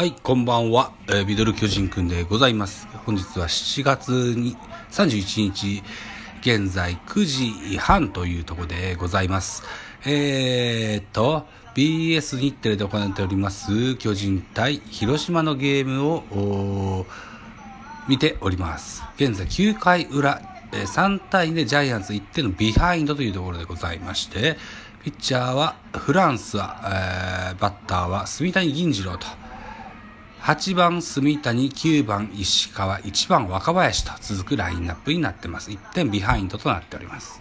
はい、こんばんは、えー、ミドル巨人くんでございます。本日は7月に31日、現在9時半というところでございます。えーっと、BS 日テレで行われております、巨人対広島のゲームを、見ております。現在9回裏、えー3対2でジャイアンツ1点のビハインドというところでございまして、ピッチャーはフランスは、えーバッターは住谷銀次郎と、8番住谷、9番石川、1番若林と続くラインナップになってます。1点ビハインドとなっております。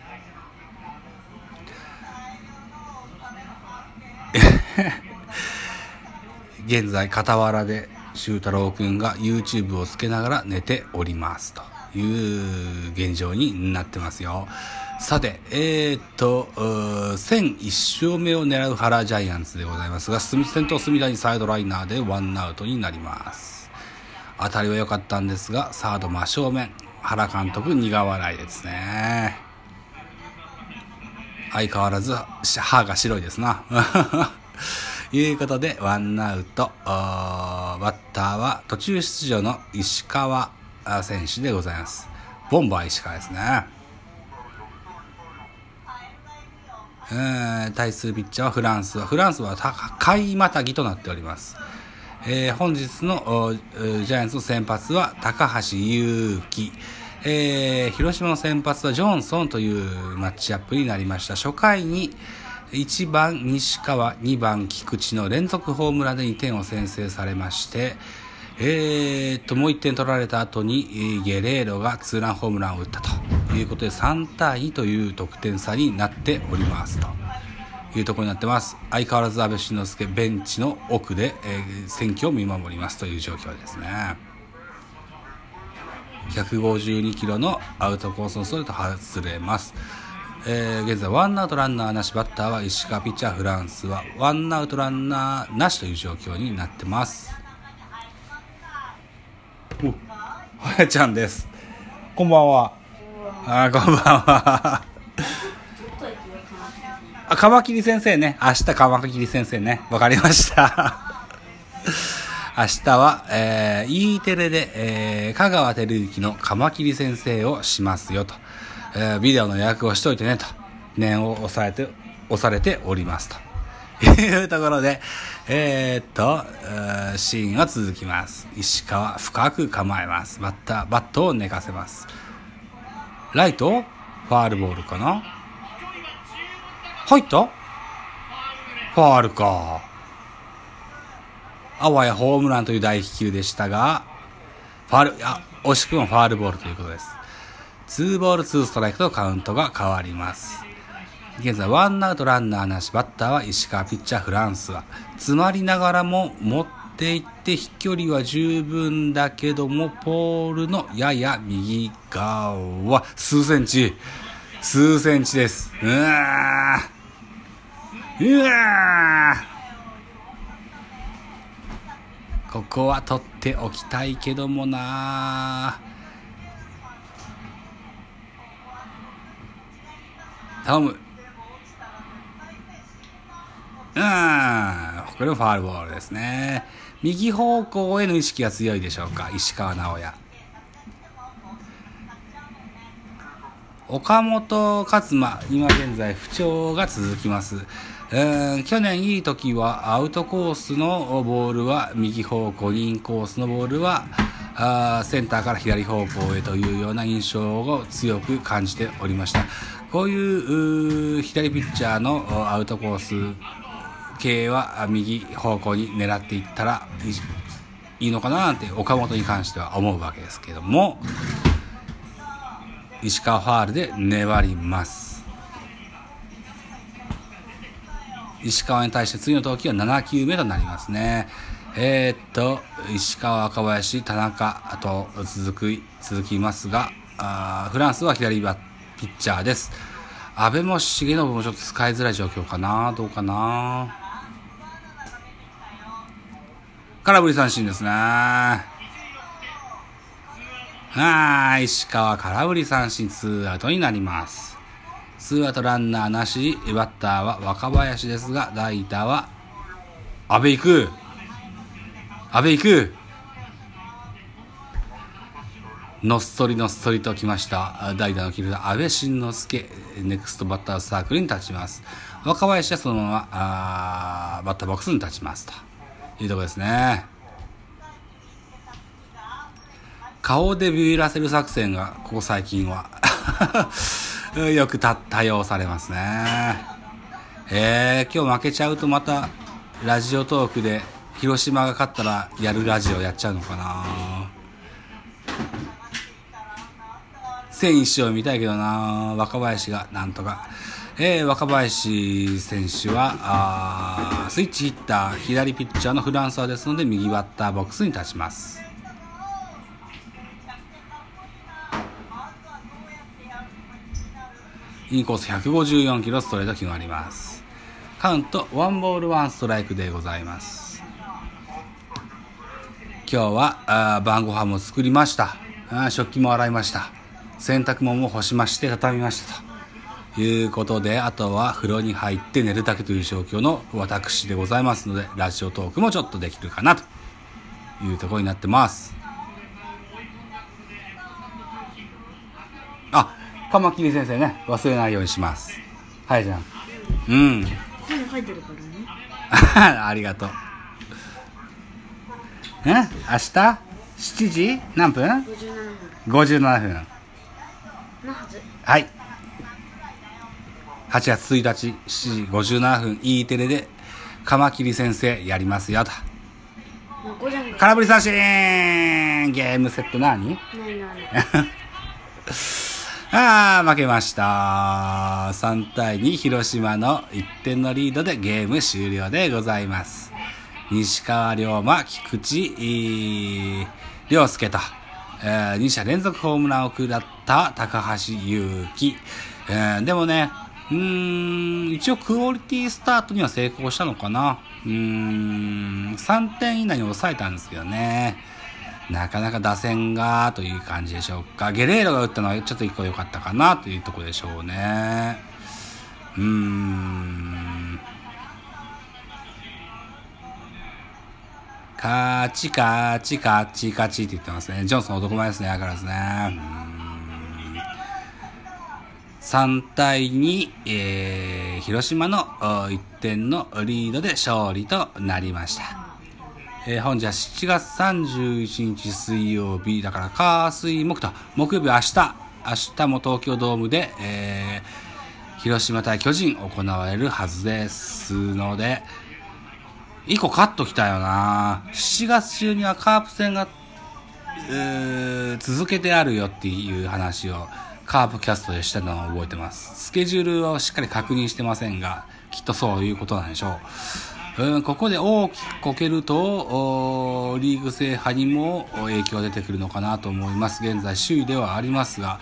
現在傍らで修太郎くんが YouTube をつけながら寝ておりますという現状になってますよさてえー、っと1001勝目を狙う原ジャイアンツでございますが先頭隅田にサイドライナーでワンアウトになります当たりは良かったんですがサード真正面原監督苦笑いですね相変わらず歯が白いですな いうことで、ワンアウト、バッターは途中出場の石川選手でございます。ボンバー石川ですね。えー対数ピッチャーはフランスは、フランスは高いまたぎとなっております。えー本日のジャイアンツの先発は高橋優輝。えー広島の先発はジョンソンというマッチアップになりました。初回に1番西川、2番菊池の連続ホームランで2点を先制されまして、えーっと、もう1点取られた後に、ゲレーロがツーランホームランを打ったということで3対2という得点差になっておりますというところになってます。相変わらず安倍晋之助ベンチの奥で、えー選挙を見守りますという状況ですね。152キロのアウトコースのストレート外れます。えー現在ワンアウトランナーなしバッターは石川ピッチャーフランスはワンアウトランナーなしという状況になってますおはやちゃんですこんばんはあこんばんはあカマキリ先生ね明日カマキリ先生ねわかりました明日は、えー、E テレで、えー、香川照之のカマキリ先生をしますよと、えービデオの予約をしといてねと、念を押されて、押されておりますと。いうところで、えーっと、ーシーンが続きます。石川深く構えます。バッター、バットを寝かせます。ライト？ファールボールかな？入った？ファールか。あわやホームランという大飛球でしたが、ファール、いや、惜しくもファールボールということです。ツーボールツーストライクとカウントが変わります。現在、ワンアウトランナーなし、バッターは石川ピッチャーフランスは、詰まりながらも持っていって飛距離は十分だけども、ポールのやや右側、数センチ、数センチです。うわうわここは取っておきたいけどもな。頼む。うん。これもファールボールですね。右方向への意識が強いでしょうか？石川直也岡本勝馬今現在不調が続きます。えー去年いい時はアウトコースのボールは右方向にインコースのボールはあセンターから左方向へというような印象を強く感じておりました。こういう左ピッチャーのアウトコース系は右方向に狙っていったらいいのかななんて岡本に関しては思うわけですけども石川ファールで粘ります。石川に対して次の投球は7球目となりますね。えー、っと石川若林田中と続く続きますがあフランスは左バッピッチャーです。阿部も重信もちょっと使いづらい状況かなどうかな。空振り三振ですね。あー石川空振り三振ツーアウトになります。ツーアウトランナーなしバッターは若林ですが代打は阿部行く安倍行くのっそりのっそりと来ました。代打の切る安倍晋之助ネクストバッターサークルに立ちます。若林はそのままあバッターボックスに立ちますと。いうとこですね。顔でビビらせる作戦がここ最近は。よく多用されますね。えー、今日負けちゃうとまたラジオトークで広島が勝ったらやるラジオやっちゃうのかな。戦一を見たいけどな。若林がなんとか。えー、若林選手はあスイッチヒッター左ピッチャーのフランスはですので右バッターボックスに立ちます。インコース154キロストレート決まります。カウントワンボールワンストライクでございます。今日はあ晩ご飯も作りました。あ食器も洗いました。洗濯物も干しまして畳みましたと。いうことであとは風呂に入って寝るだけという状況の私でございますのでラジオトークもちょっとできるかなというところになってます。あカマキリ先生ね忘れないようにします。はいじゃん。うん。入ってるからねありがとう。え？明日？7時？何分？57分 ?57 分。はい8月1日7時57分 E テレでカマキリ先生やりますよと空振り三振ゲームセット何ないの あるああ、負けました。3対2、広島の1点のリードでゲーム終了でございます。西川龍馬、菊池、えー涼介と、え2者連続ホームランを下った高橋祐希。えーでもね、うーん、一応クオリティスタートには成功したのかな。うーん、3点以内に抑えたんですけどね。なかなか打線がという感じでしょうか。ゲレーロが打ったのはちょっと一個良かったかなというところでしょうね。うーん。カチカチカチカチって言ってますね。ジョンソン男前ですね。だからですね。うん3対2、えー、広島の1点のリードで勝利となりました。えー本日は7月31日水曜日、だから火水木と、木曜日明日、明日も東京ドームで、えー広島対巨人行われるはずですので、1個カットきたよな7月中にはカープ戦が、えー続けてあるよっていう話をカープキャストでしたのを覚えてます。スケジュールをしっかり確認してませんが、きっとそういうことなんでしょう。うん、ここで大きくこけると、リーグ制覇にも影響が出てくるのかなと思います。現在首位ではありますが、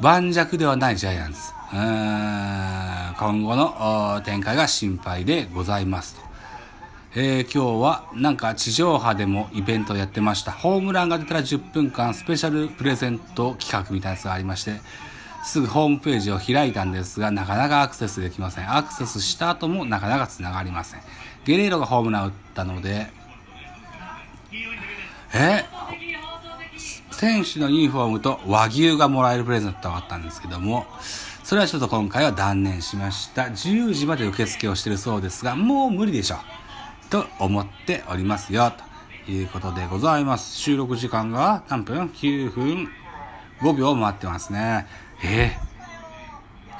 盤石ではないジャイアンツ。うん今後の展開が心配でございますと。え今日はなんか地上波でもイベントをやってました。ホームランが出たら10分間スペシャルプレゼント企画みたいなやつがありまして、すぐホームページを開いたんですが、なかなかアクセスできません。アクセスした後もなかなか繋がりません。ゲレーロがホームラン打ったので、え選手のユニフォームと和牛がもらえるプレゼントがあったんですけども、それはちょっと今回は断念しました。10時まで受付をしてるそうですが、もう無理でしょ。と思っておりますよ。ということでございます。収録時間が何分 ?9 分5秒回ってますね。えー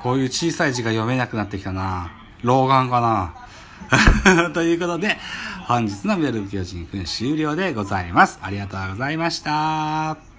こういう小さい字が読めなくなってきたな。老眼かな？ということで、本日のメル巨人くん終了でございます。ありがとうございました。